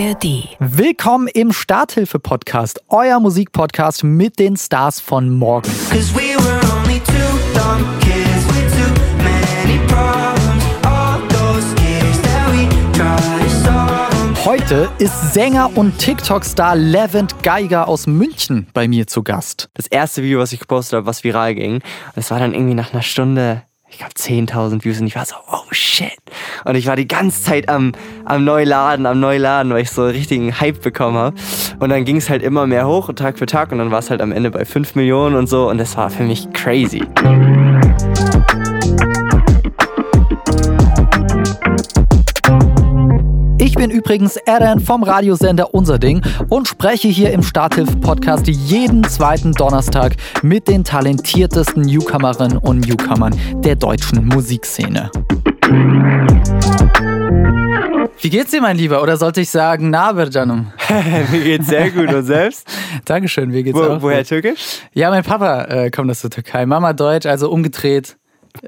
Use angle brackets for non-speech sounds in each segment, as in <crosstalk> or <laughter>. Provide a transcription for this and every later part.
ARD. Willkommen im Starthilfe-Podcast, euer Musikpodcast mit den Stars von morgen. We we. Heute ist Sänger und TikTok-Star Levent Geiger aus München bei mir zu Gast. das erste Video, was ich gepostet habe, was viral ging. Das war dann irgendwie nach einer Stunde, ich glaube 10.000 Views und ich war so, oh shit. Und ich war die ganze Zeit am, am Neuladen, am Neuladen, weil ich so einen richtigen Hype bekommen habe. Und dann ging es halt immer mehr hoch, Tag für Tag. Und dann war es halt am Ende bei 5 Millionen und so. Und das war für mich crazy. Übrigens Eren vom Radiosender Unser Ding und spreche hier im Starthilfe-Podcast jeden zweiten Donnerstag mit den talentiertesten Newcomerinnen und Newcomern der deutschen Musikszene. Wie geht's dir, mein Lieber? Oder sollte ich sagen, na, Berjanum? <laughs> Mir geht's sehr gut und selbst. <laughs> Dankeschön, mir geht's Wo, auch woher gut. türkisch? Ja, mein Papa äh, kommt aus der Türkei. Mama Deutsch, also umgedreht.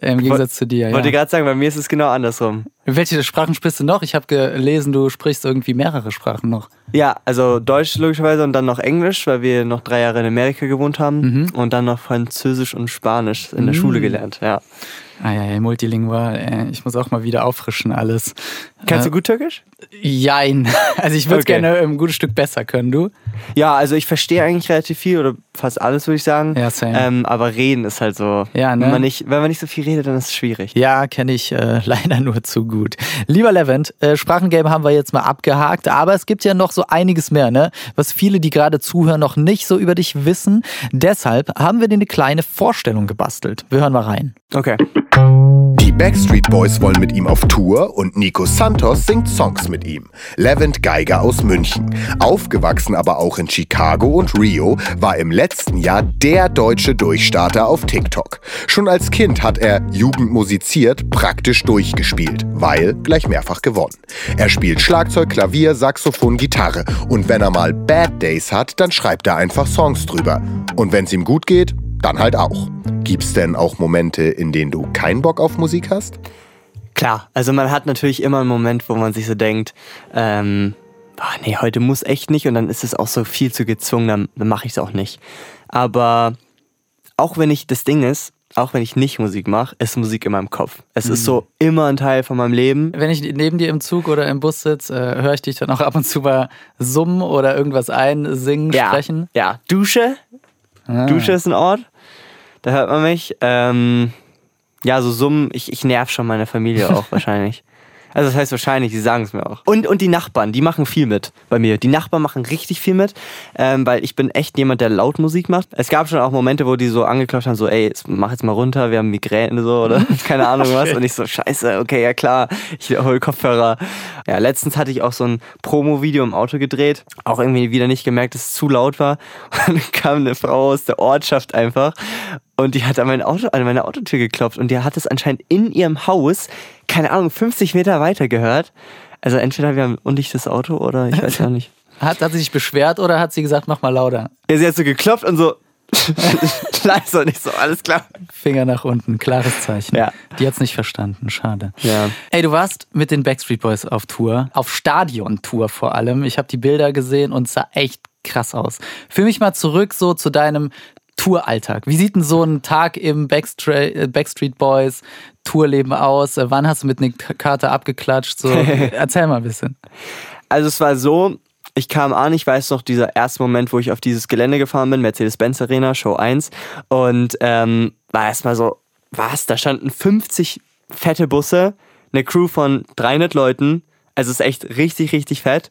äh, Im Gegensatz zu dir. Wollte Ja. gerade sagen, bei mir ist es genau andersrum. Welche Sprachen sprichst du noch? Ich habe gelesen, du sprichst irgendwie mehrere Sprachen noch. Ja, also Deutsch logischerweise und dann noch Englisch, weil wir noch drei Jahre in Amerika gewohnt haben. Und dann noch Französisch und Spanisch in der Schule gelernt, ja. Ah ja, ja, multilingual. Äh, Ich muss auch mal wieder auffrischen alles. Kannst äh, du gut Türkisch? Jein. <laughs> Also ich würde es Okay. gerne ein gutes Stück besser können, du? Ja, also ich verstehe eigentlich relativ viel oder fast alles, würde ich sagen. Ja, same. Ähm, aber reden ist halt so. Ja, ne? wenn, man nicht, wenn man nicht so viel redet, dann ist es schwierig. Ja, kenne ich äh, <laughs> leider nur zu gut. Lieber Levent, äh, Sprachengame haben wir jetzt mal abgehakt, aber es gibt ja noch so einiges mehr, ne? Was viele, die gerade zuhören, noch nicht so über dich wissen. Deshalb haben wir dir eine kleine Vorstellung gebastelt. Wir hören mal rein. Okay. Die Backstreet Boys wollen mit ihm auf Tour und Nico Santos singt Songs mit ihm. Levent Geiger aus München. Aufgewachsen aber auch in Chicago und Rio, war im letzten Jahr der deutsche Durchstarter auf TikTok. Schon als Kind hat er Jugend musiziert, praktisch durchgespielt, weil gleich mehrfach gewonnen. Er spielt Schlagzeug, Klavier, Saxophon, Gitarre und wenn er mal Bad Days hat, dann schreibt er einfach Songs drüber. Und wenn's ihm gut geht, dann halt auch. Gibt's denn auch Momente, in denen du keinen Bock auf Musik hast? Klar, also man hat natürlich immer einen Moment, wo man sich so denkt, ähm, ah, nee, heute muss echt nicht und dann ist es auch so viel zu gezwungen, dann, dann mache ich es auch nicht. Aber auch wenn ich, das Ding ist, auch wenn ich nicht Musik mache, ist Musik in meinem Kopf. Es ist so immer ein Teil von meinem Leben. Wenn ich neben dir im Zug oder im Bus sitze, äh, höre ich dich dann auch ab und zu mal summen oder irgendwas einsingen, Ja, sprechen. ja. Dusche, Ah. Dusche ist ein Ort, da hört man mich. Ähm, ja, so Summen, ich, ich nerv schon meine Familie auch <laughs> wahrscheinlich. Also das heißt wahrscheinlich, sie sagen es mir auch. Und, und die Nachbarn, die machen viel mit bei mir. Die Nachbarn machen richtig viel mit, ähm, weil ich bin echt jemand, der laut Musik macht. Es gab schon auch Momente, wo die so angeklopft haben, so ey, mach jetzt mal runter, wir haben Migräne so oder <laughs> keine Ahnung was. Und ich so, scheiße, okay, ja klar, ich hol Kopfhörer. Ja, letztens hatte ich auch so ein Promo-Video im Auto gedreht. Auch irgendwie wieder nicht gemerkt, dass es zu laut war. <laughs> Und dann kam eine Frau aus der Ortschaft einfach und die hat an, mein Auto, an meine Autotür geklopft und die hat es anscheinend in ihrem Haus, keine Ahnung, 50 Meter weiter gehört. Also entweder wir haben ein undichtes Auto oder ich weiß <laughs> ja nicht. Hat, hat sie sich beschwert oder hat sie gesagt, mach mal lauter? Ja, sie hat so geklopft und so <laughs> leise und ich so, alles klar. Finger nach unten, klares Zeichen. Ja. Die hat's nicht verstanden, schade. Ja. Ey, du warst mit den Backstreet Boys auf Tour, auf Stadion-Tour vor allem. Ich habe die Bilder gesehen und es sah echt krass aus. Führ mich mal zurück so zu deinem Touralltag. Wie sieht denn so ein Tag im Backstra äh, Backstreet Boys Tourleben aus? Äh, Wann hast du mit Nick Carter abgeklatscht? So, <laughs> erzähl mal ein bisschen. Also es war so, ich kam an, ich weiß noch, dieser erste Moment, wo ich auf dieses Gelände gefahren bin, Mercedes-Benz Arena, Show 1. Und ähm, war erstmal so, was? Da standen 50 fette Busse, eine Crew von 300 Leuten. Also es ist echt richtig, richtig fett.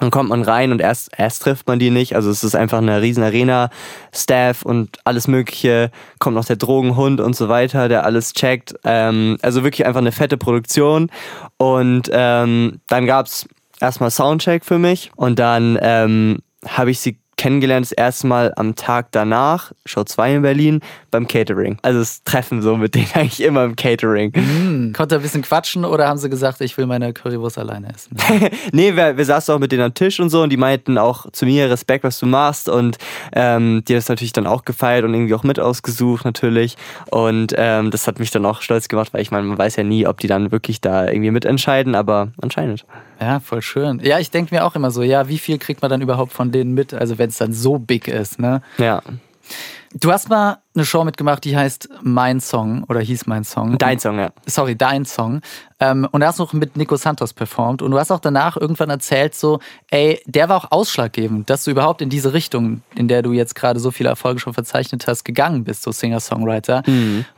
Dann kommt man rein und erst, erst trifft man die nicht. Also es ist einfach eine riesen Arena, Staff und alles mögliche. Kommt noch der Drogenhund und so weiter, der alles checkt. Ähm, also wirklich einfach eine fette Produktion. Und ähm, dann gab's erstmal Soundcheck für mich und dann ähm, habe ich sie kennengelernt das erste Mal am Tag danach, Show 2 in Berlin, beim Catering. Also das Treffen so mit denen <laughs> eigentlich immer im Catering. <laughs> Konnte er ein bisschen quatschen oder haben sie gesagt, ich will meine Currywurst alleine essen? <laughs> Nee, wir, wir saßen auch mit denen am Tisch und so und die meinten auch zu mir Respekt, was du machst und ähm, die haben das natürlich dann auch gefeiert und irgendwie auch mit ausgesucht natürlich und ähm, das hat mich dann auch stolz gemacht, weil ich meine, man weiß ja nie, ob die dann wirklich da irgendwie mitentscheiden, aber anscheinend. Ja, voll schön. Ja, ich denke mir auch immer so, ja, wie viel kriegt man dann überhaupt von denen mit? Also wenn es dann so big ist, ne? Ja. Du hast mal eine Show mitgemacht, die heißt Mein Song oder hieß Mein Song. Dein Song, ja. Sorry, dein Song. Ähm, und da hast du noch mit Nico Santos performt. Und du hast auch danach irgendwann erzählt, so, ey, der war auch ausschlaggebend, dass du überhaupt in diese Richtung, in der du jetzt gerade so viele Erfolge schon verzeichnet hast, gegangen bist, so Singer-Songwriter.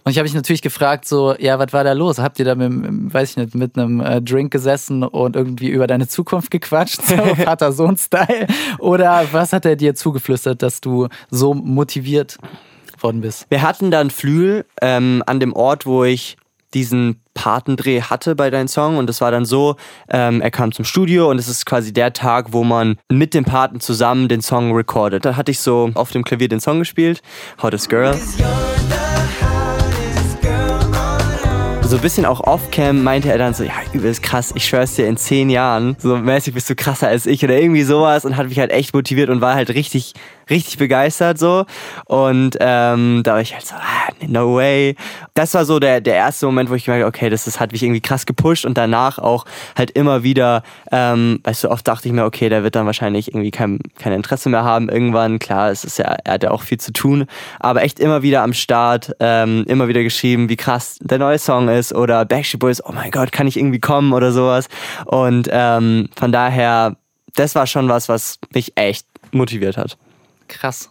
Und ich habe mich natürlich gefragt, so, ja, was war da los? Habt ihr da mit, einem, weiß ich nicht, mit einem äh, Drink gesessen und irgendwie über deine Zukunft gequatscht, so <laughs> Vater-Sohn-Style? Oder was hat er dir zugeflüstert, dass du so motiviert worden bist? Wir hatten dann Flügel ähm, an dem Ort, wo ich diesen Patendreh hatte bei deinem Song und das war dann so, ähm, er kam zum Studio und es ist quasi der Tag, wo man mit dem Paten zusammen den Song recordet. Da hatte ich so auf dem Klavier den Song gespielt, Hottest Girl. So ein bisschen auch off-cam meinte er dann so, ja, übelst krass, ich schwör's dir, in zehn Jahren, so mäßig bist du krasser als ich oder irgendwie sowas und hat mich halt echt motiviert und war halt richtig, richtig begeistert so. Und ähm, da war ich halt so, ah, no way. Das war so der, der erste Moment, wo ich gemerkt okay, das, das hat mich irgendwie krass gepusht und danach auch halt immer wieder, ähm, weißt du, oft dachte ich mir, okay, der wird dann wahrscheinlich irgendwie kein, kein Interesse mehr haben irgendwann. Klar, es ist ja, er hat ja auch viel zu tun, aber echt immer wieder am Start, ähm, immer wieder geschrieben, wie krass der neue Song ist oder Backstreet Boys, oh mein Gott, kann ich irgendwie kommen oder sowas. Und ähm, von daher, das war schon was, was mich echt motiviert hat. Krass.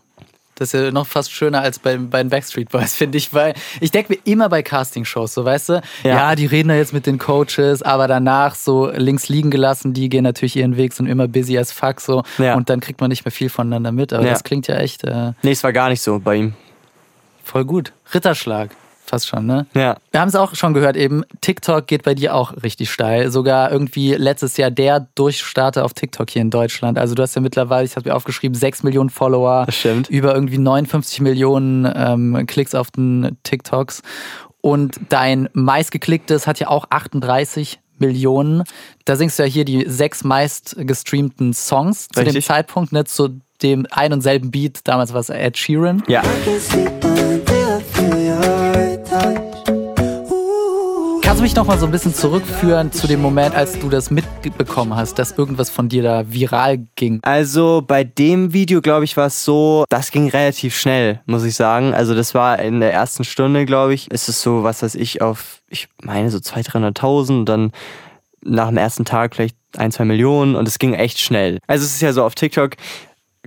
Das ist ja noch fast schöner als bei, bei den Backstreet Boys, <laughs> finde ich, weil ich denke mir immer bei Castingshows, so weißt du, ja. Ja. die reden da jetzt mit den Coaches, aber danach so links liegen gelassen, die gehen natürlich ihren Weg, sind immer busy as fuck so Ja. und dann kriegt man nicht mehr viel voneinander mit, aber Ja. das klingt ja echt äh, Nee, es war gar nicht so bei ihm. voll gut. Ritterschlag, fast schon, ne? Ja. Wir haben es auch schon gehört eben, TikTok geht bei dir auch richtig steil. Sogar irgendwie letztes Jahr der Durchstarter auf TikTok hier in Deutschland. Also du hast ja mittlerweile, ich habe mir aufgeschrieben, 6 Millionen Follower. Das stimmt. Über irgendwie 59 Millionen ähm, Klicks auf den TikToks. Und dein meistgeklicktes hat ja auch 38 Millionen. Da singst du ja hier die sechs meist gestreamten Songs zu dem Richtig. Zeitpunkt, ne, zu dem ein und selben Beat. Damals war es Ed Sheeran. Ja. Kannst du mich noch mal so ein bisschen zurückführen zu dem Moment, als du das mitbekommen hast, dass irgendwas von dir da viral ging? Also bei dem Video, glaube ich, war es so, das ging relativ schnell, muss ich sagen. Also das war in der ersten Stunde, glaube ich, ist es so, was weiß ich, auf, ich meine so 200.000, 300.000 und dann nach dem ersten Tag vielleicht ein, zwei Millionen und es ging echt schnell. Also es ist ja so auf TikTok,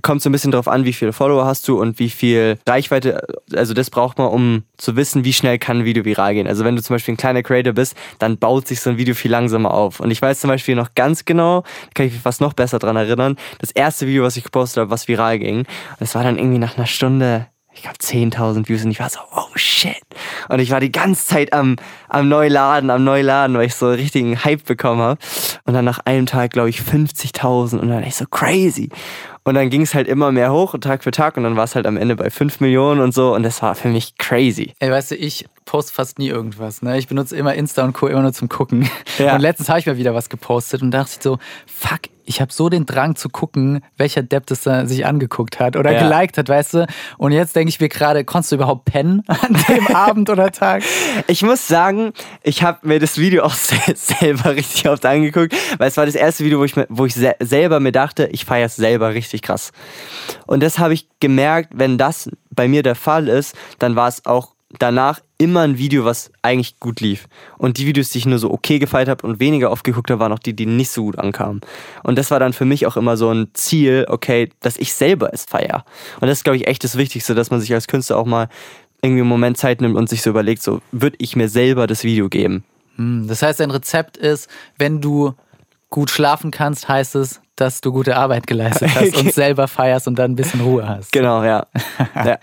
kommt so ein bisschen drauf an, wie viele Follower hast du und wie viel Reichweite, also das braucht man, um zu wissen, wie schnell kann ein Video viral gehen. Also wenn du zum Beispiel ein kleiner Creator bist, dann baut sich so ein Video viel langsamer auf. Und ich weiß zum Beispiel noch ganz genau, kann ich mich fast noch besser dran erinnern, das erste Video, was ich gepostet habe, was viral ging, das war dann irgendwie nach einer Stunde, ich glaube 10.000 Views und ich war so, oh shit. Und ich war die ganze Zeit am, am Neuladen, am Neuladen, weil ich so einen richtigen Hype bekommen habe. Und dann nach einem Tag, glaube ich, 50.000 und dann echt so crazy. Und dann ging es halt immer mehr hoch, Tag für Tag. Und dann war es halt am Ende bei 5 Millionen und so. Und das war für mich crazy. Ey, weißt du, ich poste fast nie irgendwas. Ne? Ich benutze immer Insta und Co. immer nur zum Gucken. Ja. Und letztens habe ich mal wieder was gepostet und dachte ich so, fuck, ich habe so den Drang zu gucken, welcher Depp das da sich angeguckt hat oder Ja. geliked hat, weißt du? Und jetzt denke ich mir gerade, konntest du überhaupt pennen <laughs> an dem <laughs> Abend oder Tag? Ich muss sagen, ich habe mir das Video auch <laughs> se selber richtig oft angeguckt, weil es war das erste Video, wo ich, wo ich se selber mir dachte, ich feiere es selber richtig krass. Und das habe ich gemerkt, wenn das bei mir der Fall ist, dann war es auch danach immer ein Video, was eigentlich gut lief. Und die Videos, die ich nur so okay gefeiert habe und weniger oft geguckt habe, waren auch die, die nicht so gut ankamen. Und das war dann für mich auch immer so ein Ziel, okay, dass ich selber es feiere. Und das ist, glaube ich, echt das Wichtigste, dass man sich als Künstler auch mal irgendwie einen Moment Zeit nimmt und sich so überlegt, so, würde ich mir selber das Video geben? Hm, Das heißt, dein Rezept ist, wenn du gut schlafen kannst, heißt es, dass du gute Arbeit geleistet hast und selber feierst und dann ein bisschen Ruhe hast. Genau, ja. <laughs> ja.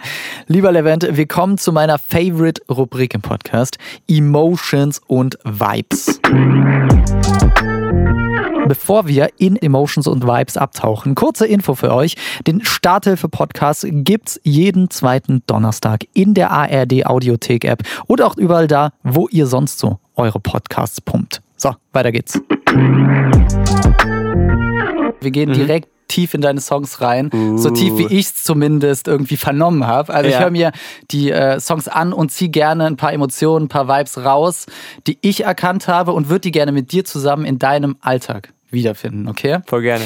Lieber Levent, wir kommen zu meiner Favorite-Rubrik im Podcast: Emotions und Vibes. Bevor wir in Emotions und Vibes abtauchen, kurze Info für euch. Den Starthilfe-Podcast gibt's jeden zweiten Donnerstag in der ARD Audiothek-App und auch überall da, wo ihr sonst so eure Podcasts pumpt. So, weiter geht's. Wir gehen direkt tief in deine Songs rein, so tief wie ich es zumindest irgendwie vernommen habe. Also ich Ja. höre mir die äh, Songs an und ziehe gerne ein paar Emotionen, ein paar Vibes raus, die ich erkannt habe und würde die gerne mit dir zusammen in deinem Alltag wiederfinden, okay? Voll gerne.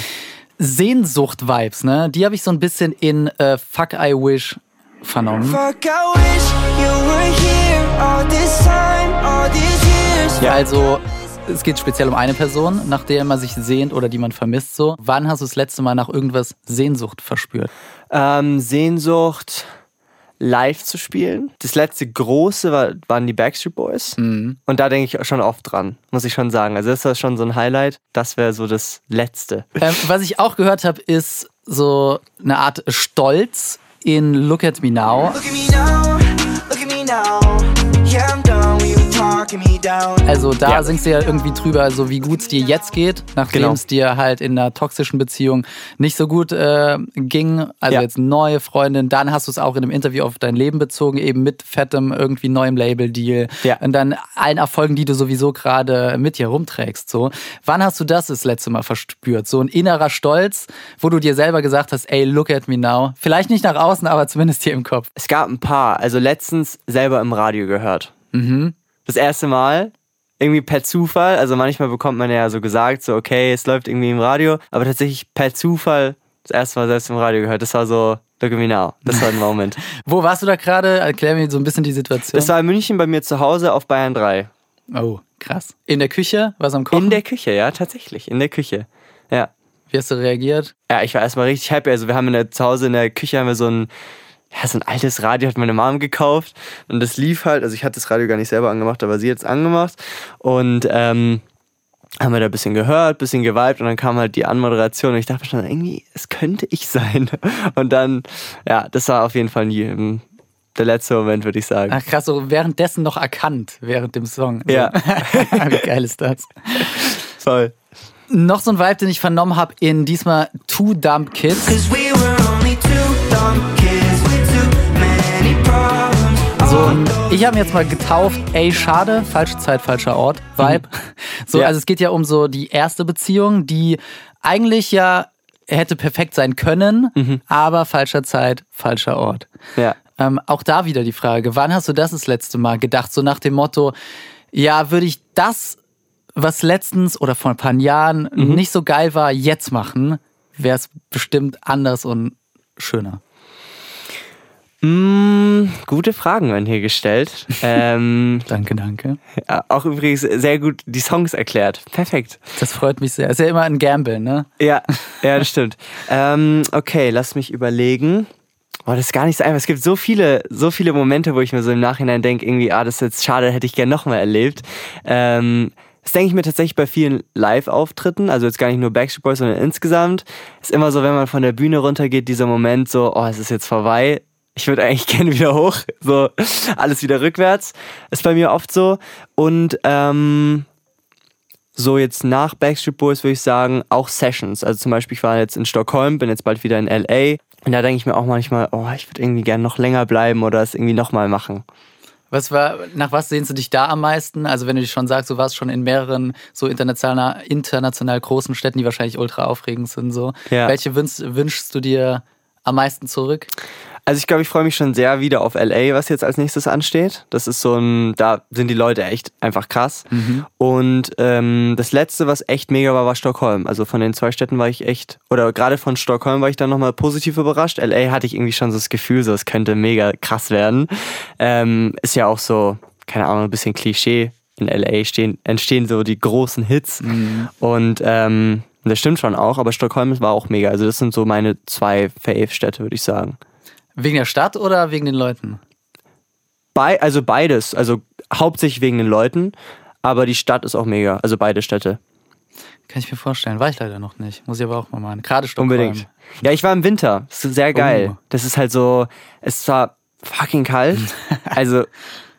Sehnsucht-Vibes, ne? Die habe ich so ein bisschen in äh, Fuck I Wish vernommen. Fuck, I wish you were here all this time, all these years. Ja, also es geht speziell um eine Person, nach der man sich sehnt oder die man vermisst so. Wann hast du das letzte Mal nach irgendwas Sehnsucht verspürt? Ähm, Sehnsucht, live zu spielen. Das letzte große war, waren die Backstreet Boys. Und da denke ich schon oft dran, muss ich schon sagen. Also das war schon so ein Highlight. Das wäre so das letzte. Ähm, was ich auch gehört habe, ist so eine Art Stolz in Look at Me Now. Look at me now, look at me now. Yeah, I'm Also da Ja. singst du ja irgendwie drüber, so wie gut es dir jetzt geht, nachdem Genau. es dir halt in einer toxischen Beziehung nicht so gut äh, ging. Also Ja. jetzt neue Freundin, dann hast du es auch in einem Interview auf dein Leben bezogen, eben mit fettem irgendwie neuem Label-Deal Ja. und dann allen Erfolgen, die du sowieso gerade mit dir rumträgst. So, wann hast du das das letzte Mal verspürt? So ein innerer Stolz, wo du dir selber gesagt hast, ey, look at me now. Vielleicht nicht nach außen, aber zumindest hier im Kopf. Es gab ein paar, also letztens selber im Radio gehört. Mhm. Das erste Mal, irgendwie per Zufall, also manchmal bekommt man ja so gesagt, so okay, es läuft irgendwie im Radio, aber tatsächlich per Zufall das erste Mal selbst im Radio gehört. Das war so, look at me now. Das war ein Moment. <laughs> Wo warst du da gerade? Erklär mir so ein bisschen die Situation. Das war in München bei mir zu Hause auf Bayern 3. Oh, krass. In der Küche? Was am Kochen? In der Küche, ja, tatsächlich, in der Küche. Ja. Wie hast du reagiert? Ja, ich war erstmal richtig happy. Also wir haben in der, zu Hause in der Küche haben wir so ein, ja, so ein altes Radio, hat meine Mom gekauft. Und das lief halt, also ich hatte das Radio gar nicht selber angemacht, aber sie hat es angemacht. Und ähm, haben wir da ein bisschen gehört, ein bisschen geweibt und dann kam halt die Anmoderation und ich dachte schon, irgendwie, es könnte ich sein. <laughs> Und dann, ja, das war auf jeden Fall nie der letzte Moment, würde ich sagen. Ach krass, so währenddessen noch erkannt, während dem Song. So. Ja. <laughs> Wie geil ist das? Voll. Noch so ein Vibe, den ich vernommen habe in diesmal Two Dumb Kids. Ich habe jetzt mal getauft, ey, schade, falsche Zeit, falscher Ort, Vibe. <laughs> So, Ja. also es geht ja um so die erste Beziehung, die eigentlich ja hätte perfekt sein können, aber falscher Zeit, falscher Ort. Ja. Ähm, auch da wieder die Frage, wann hast du das das letzte Mal gedacht? So nach dem Motto, ja, würde ich das, was letztens oder vor ein paar Jahren nicht so geil war, jetzt machen, wäre es bestimmt anders und schöner. Mm, gute Fragen werden hier gestellt. <laughs> ähm, Danke, danke. auch übrigens sehr gut die Songs erklärt. Perfekt. Das freut mich sehr. Ist ja immer ein Gamble, ne? Ja, ja, das stimmt. ähm, okay, lass mich überlegen. Boah, das ist gar nicht so einfach. Es gibt so viele, so viele Momente, wo ich mir so im Nachhinein denke, irgendwie, ah, das ist jetzt schade, hätte ich gerne nochmal erlebt. Ähm, das denke ich mir tatsächlich bei vielen Live-Auftritten, also jetzt gar nicht nur Backstreet Boys, sondern insgesamt. Ist immer so, wenn man von der Bühne runtergeht, dieser Moment so, oh, es ist jetzt vorbei. Ich würde eigentlich <laughs> gerne wieder hoch, so alles wieder rückwärts. Ist bei mir oft so. Und ähm, so jetzt nach Backstreet Boys würde ich sagen, auch Sessions. Also zum Beispiel, ich war jetzt in Stockholm, bin jetzt bald wieder in LA. Und da denke ich mir auch manchmal, oh, ich würde irgendwie gerne noch länger bleiben oder es irgendwie nochmal machen. Was war, nach was sehnst du dich da am meisten? Also wenn du dich schon sagst, du warst schon in mehreren so international, international großen Städten, die wahrscheinlich ultra aufregend sind. So. Ja. Welche wünschst, wünschst du dir am meisten zurück? Also ich glaube, ich freue mich schon sehr wieder auf LA, was jetzt als nächstes ansteht. Das ist so ein, da sind die Leute echt einfach krass. Und ähm, das letzte, was echt mega war, war Stockholm. Also von den zwei Städten war ich echt, oder gerade von Stockholm war ich dann nochmal positiv überrascht. LA hatte ich irgendwie schon so das Gefühl, so es könnte mega krass werden. Ähm, ist ja auch so, keine Ahnung, ein bisschen Klischee. In LA stehen, entstehen so die großen Hits. Und ähm, das stimmt schon auch, aber Stockholm war auch mega. Also das sind so meine zwei Fave-Städte, würde ich sagen. Wegen der Stadt oder wegen den Leuten? Bei, also beides. Also hauptsächlich wegen den Leuten, aber die Stadt ist auch mega. Also beide Städte. Kann ich mir vorstellen. War ich leider noch nicht. Muss ich aber auch mal machen. Gerade Stockholm. Unbedingt. Ja, ich war im Winter. Das ist sehr geil. Oh. Das ist halt so, es war fucking kalt. <laughs> also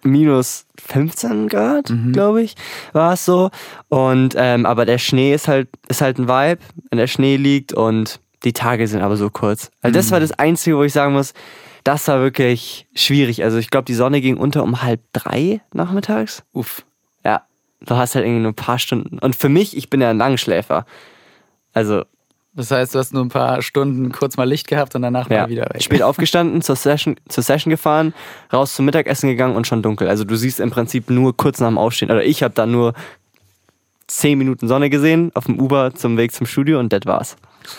minus 15 Grad, glaube ich, war es so. Und ähm, aber der Schnee ist halt, ist halt ein Vibe, wenn der Schnee liegt und die Tage sind aber so kurz. Also das war das Einzige, wo ich sagen muss, das war wirklich schwierig. Also ich glaube, die Sonne ging unter um halb drei nachmittags. Uff. Ja, du hast halt irgendwie nur ein paar Stunden. Und für mich, ich bin ja ein Langschläfer. Also, Das heißt, du hast nur ein paar Stunden kurz mal Licht gehabt und danach ja, mal wieder weg. spät <laughs> aufgestanden, zur Session, zur Session gefahren, raus zum Mittagessen gegangen und schon dunkel. Also du siehst im Prinzip nur kurz nach dem Aufstehen. Oder ich habe da nur zehn Minuten Sonne gesehen auf dem Uber zum Weg zum Studio und das war's.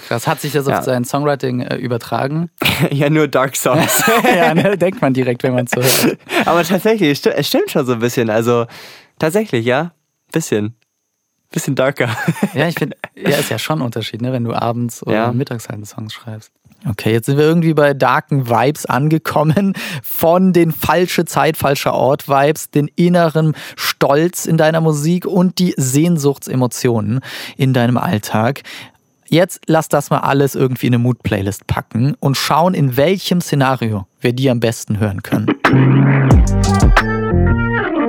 Krass. Hat sich das Ja. auf sein Songwriting äh, übertragen? <laughs> ja, nur Dark Songs. <laughs> ja, ne? denkt man direkt, wenn man so hört. <laughs> Aber tatsächlich, es es stimmt schon so ein bisschen. Also tatsächlich, ja. Bisschen. Bisschen darker. Ja, ich finde, ja, ist ja schon ein Unterschied, ne? wenn du abends oder Ja. mittags halt Songs schreibst. Okay, jetzt sind wir irgendwie bei darken Vibes angekommen. Von den falsche Zeit, falscher Ort Vibes, den inneren Stolz in deiner Musik und die Sehnsuchtsemotionen in deinem Alltag. Jetzt lass das mal alles irgendwie in eine Mood-Playlist packen und schauen, in welchem Szenario wir die am besten hören können.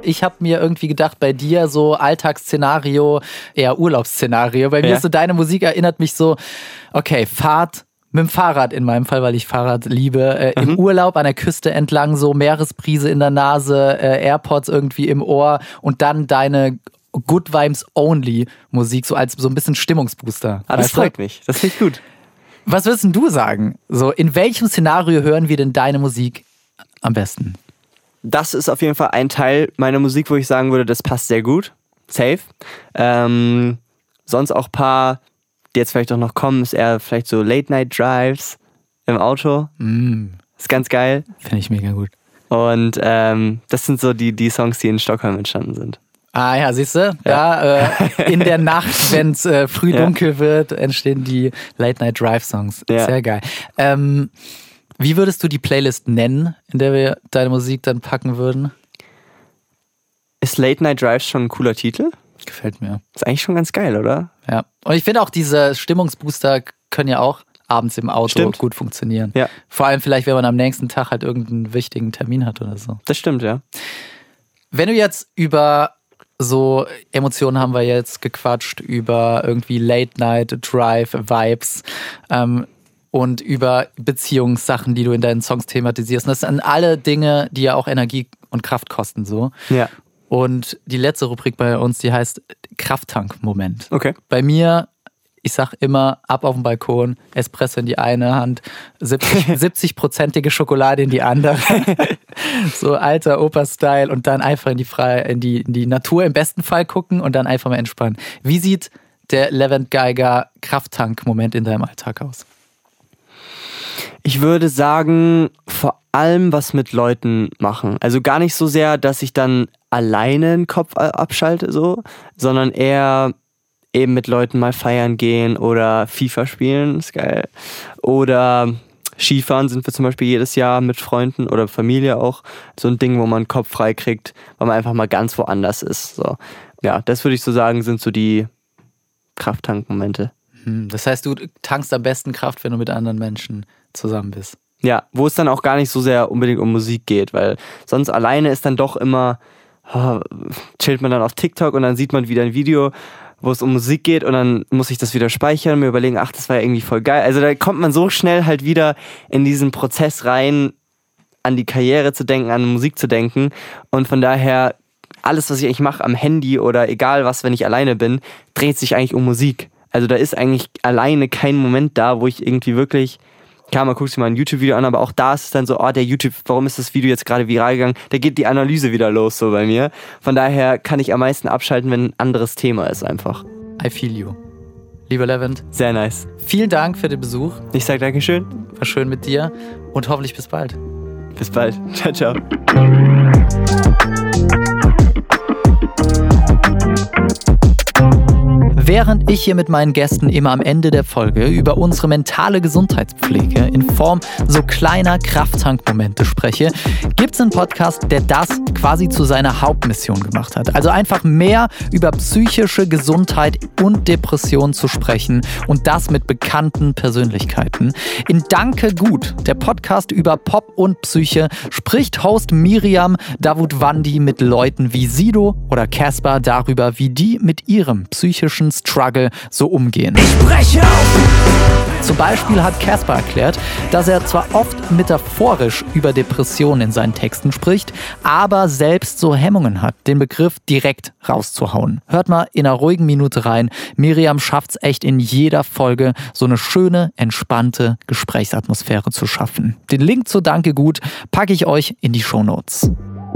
Ich habe mir irgendwie gedacht, bei dir so Alltagsszenario, eher Urlaubsszenario. Bei mir Ja. ist so deine Musik erinnert mich so, okay, Fahrt mit dem Fahrrad in meinem Fall, weil ich Fahrrad liebe, äh, im Urlaub an der Küste entlang, so Meeresbrise in der Nase, äh, AirPods irgendwie im Ohr und dann deine Good Vibes Only Musik, so als so ein bisschen Stimmungsbooster. Ah, das Weißt du? freut mich. Das finde ich gut. Was würdest du sagen? So, in welchem Szenario hören wir denn deine Musik am besten? Das ist auf jeden Fall ein Teil meiner Musik, wo ich sagen würde, das passt sehr gut. Safe. Ähm, sonst auch ein paar, die jetzt vielleicht auch noch kommen, ist eher vielleicht so Late-Night-Drives im Auto. Ist ganz geil. Finde ich mega gut. Und ähm, das sind so die, die Songs, die in Stockholm entstanden sind. Ah ja, siehst du, da äh, in der Nacht, <laughs> wenn es äh, früh Ja. dunkel wird, entstehen die Late Night Drive Songs. Ja. Sehr geil. Ähm, wie würdest du die Playlist nennen, in der wir deine Musik dann packen würden? Ist Late Night Drives schon ein cooler Titel? Gefällt mir. Ist eigentlich schon ganz geil, oder? Ja. Und ich finde auch diese Stimmungsbooster können ja auch abends im Auto Stimmt. gut funktionieren. Ja. Vor allem vielleicht, wenn man am nächsten Tag halt irgendeinen wichtigen Termin hat oder so. Das stimmt, ja. Wenn du jetzt über so Emotionen haben wir jetzt gequatscht, über irgendwie Late Night Drive Vibes ähm, und über Beziehungssachen, die du in deinen Songs thematisierst. Und das sind alle Dinge, die ja auch Energie und Kraft kosten so. Ja. Und die letzte Rubrik bei uns, die heißt Krafttankmoment. Okay. Bei mir, ich sag immer, ab auf den Balkon, Espresso in die eine Hand, 70 70-prozentige <laughs> Schokolade in die andere. <laughs> so alter Oper-Style und dann einfach in die, Fre in, die, in die Natur im besten Fall gucken und dann einfach mal entspannen. Wie sieht der Levent Geiger Krafttank-Moment in deinem Alltag aus? Ich würde sagen, vor allem was mit Leuten machen. Also gar nicht so sehr, dass ich dann alleine den Kopf abschalte, so, sondern eher eben mit Leuten mal feiern gehen oder FIFA spielen, ist geil. Oder Skifahren sind wir zum Beispiel jedes Jahr mit Freunden oder Familie auch. So ein Ding, wo man den Kopf frei kriegt, weil man einfach mal ganz woanders ist. So. Ja, das würde ich so sagen, sind so die Krafttankmomente. Hm, Das heißt, du tankst am besten Kraft, wenn du mit anderen Menschen zusammen bist. Ja, wo es dann auch gar nicht so sehr unbedingt um Musik geht, weil sonst alleine ist dann doch immer, oh, chillt man dann auf TikTok und dann sieht man wieder ein Video, wo es um Musik geht und dann muss ich das wieder speichern und mir überlegen, ach, das war ja irgendwie voll geil. Also da kommt man so schnell halt wieder in diesen Prozess rein, an die Karriere zu denken, an Musik zu denken und von daher alles, was ich eigentlich mache am Handy oder egal was, wenn ich alleine bin, dreht sich eigentlich um Musik. Also da ist eigentlich alleine kein Moment da, wo ich irgendwie wirklich, klar, man guckt sich mal ein YouTube-Video an, aber auch da ist es dann so, oh, der YouTube, warum ist das Video jetzt gerade viral gegangen? Da geht die Analyse wieder los so bei mir. Von daher kann ich am meisten abschalten, wenn ein anderes Thema ist einfach. I feel you. Lieber Levent, Sehr nice. vielen Dank für den Besuch. Ich sag Dankeschön. War schön mit dir und hoffentlich bis bald. Bis bald. <laughs> Ciao, ciao. Während ich hier mit meinen Gästen immer am Ende der Folge über unsere mentale Gesundheitspflege in Form so kleiner Krafttankmomente spreche, gibt es einen Podcast, der das quasi zu seiner Hauptmission gemacht hat. Also einfach mehr über psychische Gesundheit und Depression zu sprechen und das mit bekannten Persönlichkeiten. In Danke Gut, der Podcast über Pop und Psyche, spricht Host Miriam Davutwandi mit Leuten wie Sido oder Casper darüber, wie die mit ihrem psychischen Struggle so umgehen. Zum Beispiel hat Casper erklärt, dass er zwar oft metaphorisch über Depressionen in seinen Texten spricht, aber selbst so Hemmungen hat, den Begriff direkt rauszuhauen. Hört mal in einer ruhigen Minute rein. Miriam schafft's echt in jeder Folge, so eine schöne, entspannte Gesprächsatmosphäre zu schaffen. Den Link zu Danke gut packe ich euch in die Shownotes.